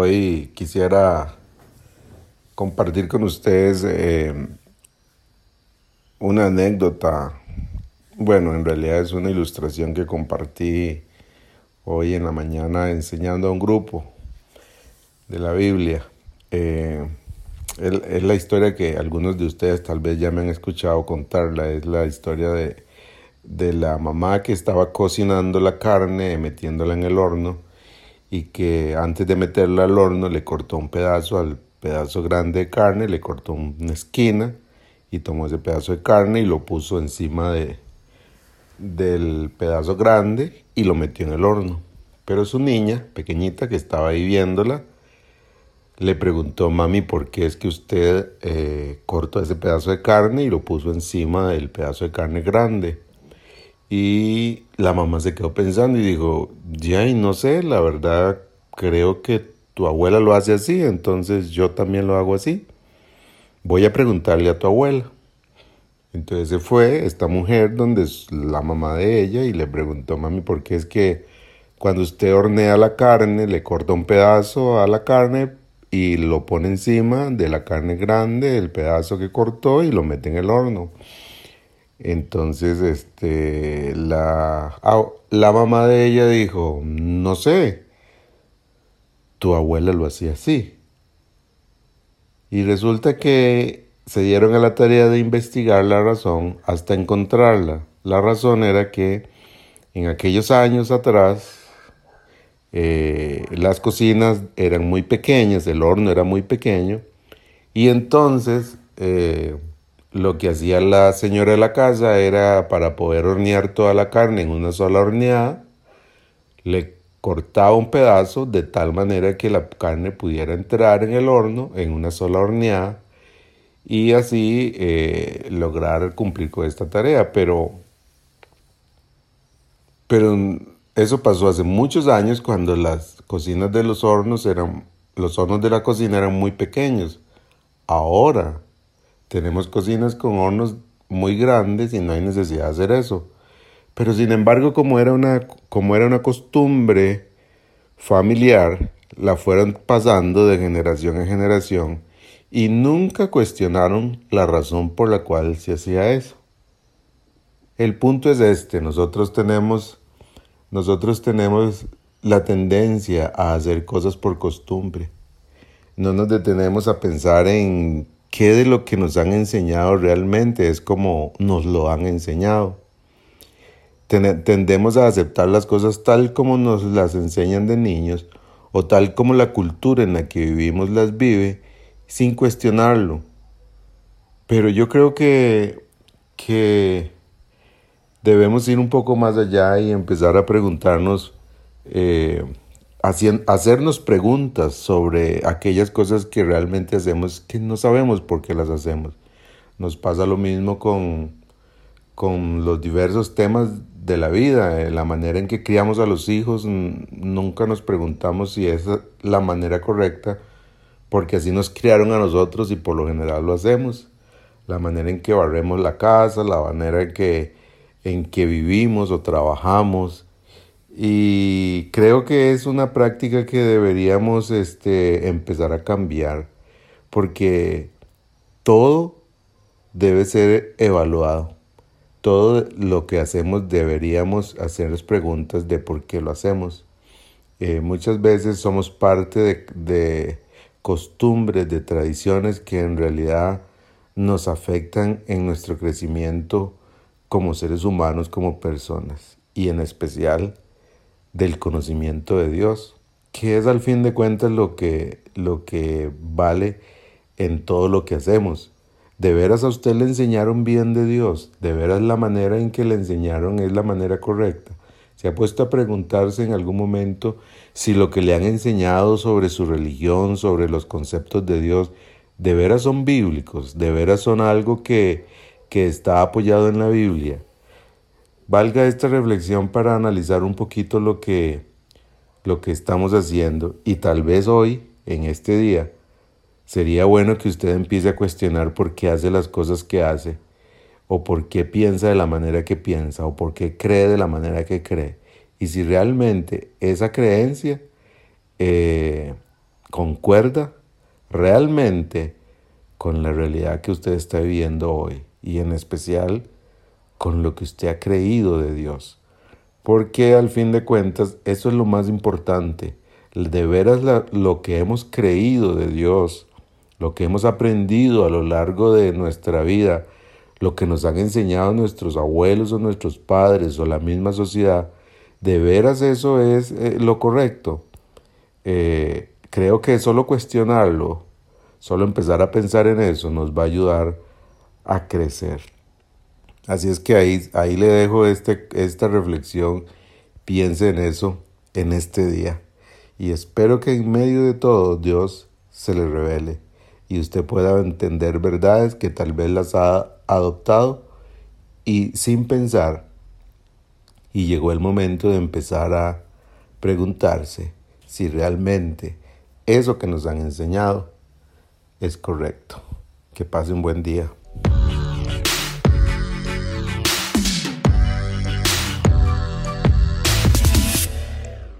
Hoy quisiera compartir con ustedes eh, una anécdota. Bueno, en realidad es una ilustración que compartí hoy en la mañana enseñando a un grupo de la Biblia. Eh, es, la historia que algunos de ustedes tal vez ya me han escuchado contarla. Es la historia de, de la mamá que estaba cocinando la carne, metiéndola en el horno y que antes de meterla al horno le cortó un pedazo al pedazo grande de carne, le cortó una esquina y tomó ese pedazo de carne y lo puso encima de, del pedazo grande y lo metió en el horno. Pero su niña, pequeñita, que estaba ahí viéndola, le preguntó, mami, ¿por qué es que usted eh, cortó ese pedazo de carne y lo puso encima del pedazo de carne grande? Y la mamá se quedó pensando y dijo, ya, y no sé, la verdad creo que tu abuela lo hace así, entonces yo también lo hago así. Voy a preguntarle a tu abuela. Entonces se fue esta mujer donde es la mamá de ella y le preguntó, mami, ¿por qué es que cuando usted hornea la carne, le corta un pedazo a la carne y lo pone encima de la carne grande, el pedazo que cortó y lo mete en el horno? Entonces, este, la, ah, la mamá de ella dijo, no sé, tu abuela lo hacía así. Y resulta que se dieron a la tarea de investigar la razón hasta encontrarla. La razón era que en aquellos años atrás eh, las cocinas eran muy pequeñas, el horno era muy pequeño y entonces eh, lo que hacía la señora de la casa era para poder hornear toda la carne en una sola horneada, le cortaba un pedazo de tal manera que la carne pudiera entrar en el horno en una sola horneada y así eh, lograr cumplir con esta tarea. Pero, pero eso pasó hace muchos años cuando las cocinas de los hornos eran, los hornos de la cocina eran muy pequeños. Ahora, tenemos cocinas con hornos muy grandes y no hay necesidad de hacer eso. Pero sin embargo, como era una, como era una costumbre familiar, la fueron pasando de generación en generación y nunca cuestionaron la razón por la cual se hacía eso. El punto es este, nosotros tenemos, nosotros tenemos la tendencia a hacer cosas por costumbre. No nos detenemos a pensar en qué de lo que nos han enseñado realmente es como nos lo han enseñado. Tendemos a aceptar las cosas tal como nos las enseñan de niños o tal como la cultura en la que vivimos las vive sin cuestionarlo. Pero yo creo que, que debemos ir un poco más allá y empezar a preguntarnos eh, hacernos preguntas sobre aquellas cosas que realmente hacemos que no sabemos por qué las hacemos. Nos pasa lo mismo con, con los diversos temas de la vida, eh, la manera en que criamos a los hijos, nunca nos preguntamos si es la manera correcta, porque así nos criaron a nosotros y por lo general lo hacemos. La manera en que barremos la casa, la manera en que, en que vivimos o trabajamos, y creo que es una práctica que deberíamos este, empezar a cambiar porque todo debe ser evaluado. Todo lo que hacemos deberíamos hacernos preguntas de por qué lo hacemos. Eh, muchas veces somos parte de, de costumbres, de tradiciones que en realidad nos afectan en nuestro crecimiento como seres humanos, como personas y en especial del conocimiento de Dios, que es al fin de cuentas lo que, lo que vale en todo lo que hacemos. De veras a usted le enseñaron bien de Dios, de veras la manera en que le enseñaron es la manera correcta. Se ha puesto a preguntarse en algún momento si lo que le han enseñado sobre su religión, sobre los conceptos de Dios, de veras son bíblicos, de veras son algo que, que está apoyado en la Biblia. Valga esta reflexión para analizar un poquito lo que, lo que estamos haciendo y tal vez hoy, en este día, sería bueno que usted empiece a cuestionar por qué hace las cosas que hace, o por qué piensa de la manera que piensa, o por qué cree de la manera que cree. Y si realmente esa creencia eh, concuerda realmente con la realidad que usted está viviendo hoy y en especial con lo que usted ha creído de Dios. Porque al fin de cuentas eso es lo más importante. De veras lo que hemos creído de Dios, lo que hemos aprendido a lo largo de nuestra vida, lo que nos han enseñado nuestros abuelos o nuestros padres o la misma sociedad, de veras eso es eh, lo correcto. Eh, creo que solo cuestionarlo, solo empezar a pensar en eso nos va a ayudar a crecer. Así es que ahí, ahí le dejo este, esta reflexión, piense en eso en este día. Y espero que en medio de todo Dios se le revele y usted pueda entender verdades que tal vez las ha adoptado y sin pensar. Y llegó el momento de empezar a preguntarse si realmente eso que nos han enseñado es correcto. Que pase un buen día.